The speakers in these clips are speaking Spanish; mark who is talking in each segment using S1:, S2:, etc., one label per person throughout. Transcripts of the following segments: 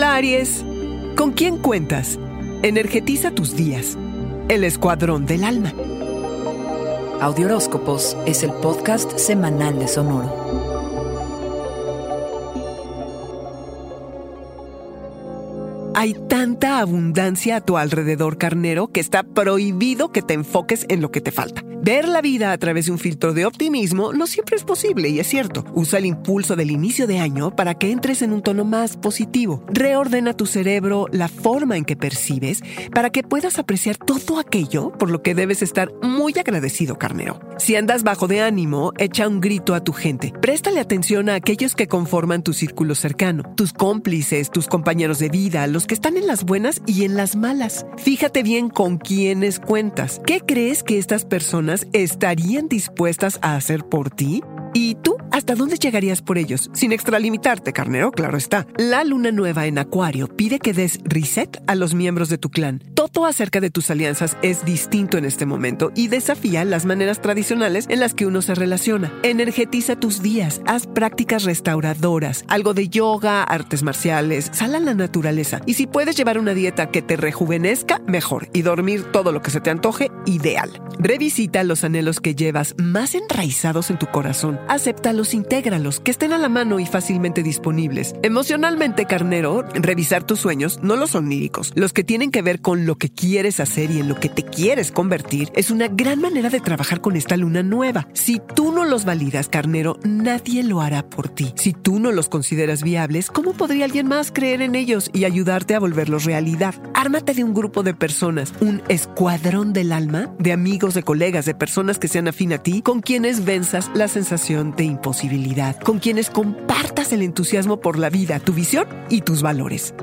S1: Aries, ¿con quién cuentas? Energetiza tus días. El Escuadrón del Alma.
S2: Audioróscopos es el podcast semanal de Sonoro.
S1: Hay tanta abundancia a tu alrededor, carnero, que está prohibido que te enfoques en lo que te falta. Ver la vida a través de un filtro de optimismo no siempre es posible y es cierto. Usa el impulso del inicio de año para que entres en un tono más positivo. Reordena tu cerebro la forma en que percibes para que puedas apreciar todo aquello por lo que debes estar muy agradecido, carnero. Si andas bajo de ánimo, echa un grito a tu gente. Préstale atención a aquellos que conforman tu círculo cercano, tus cómplices, tus compañeros de vida, los que están en las buenas y en las malas. Fíjate bien con quiénes cuentas. ¿Qué crees que estas personas estarían dispuestas a hacer por ti? ¿Y tú hasta dónde llegarías por ellos? Sin extralimitarte, carnero, claro está. La luna nueva en Acuario pide que des reset a los miembros de tu clan. Todo acerca de tus alianzas es distinto en este momento y desafía las maneras tradicionales en las que uno se relaciona. Energetiza tus días, haz prácticas restauradoras, algo de yoga, artes marciales, sal a la naturaleza. Y si puedes llevar una dieta que te rejuvenezca, mejor. Y dormir todo lo que se te antoje, ideal. Revisita los anhelos que llevas más enraizados en tu corazón acéptalos, intégralos, que estén a la mano y fácilmente disponibles. Emocionalmente, carnero, revisar tus sueños no los oníricos. Los que tienen que ver con lo que quieres hacer y en lo que te quieres convertir es una gran manera de trabajar con esta luna nueva. Si tú no los validas, carnero, nadie lo hará por ti. Si tú no los consideras viables, ¿cómo podría alguien más creer en ellos y ayudarte a volverlos realidad? Ármate de un grupo de personas, un escuadrón del alma, de amigos, de colegas, de personas que sean afín a ti, con quienes venzas la sensación de imposibilidad, con quienes compartas el entusiasmo por la vida, tu visión y tus valores.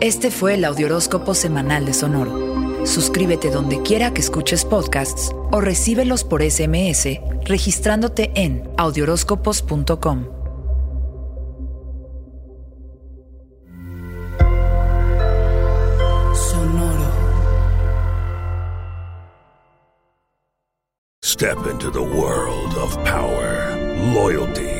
S2: Este fue el Audioróscopo Semanal de Sonoro. Suscríbete donde quiera que escuches podcasts o recíbelos por SMS registrándote en audioróscopos.com.
S3: Step into the world of power, loyalty,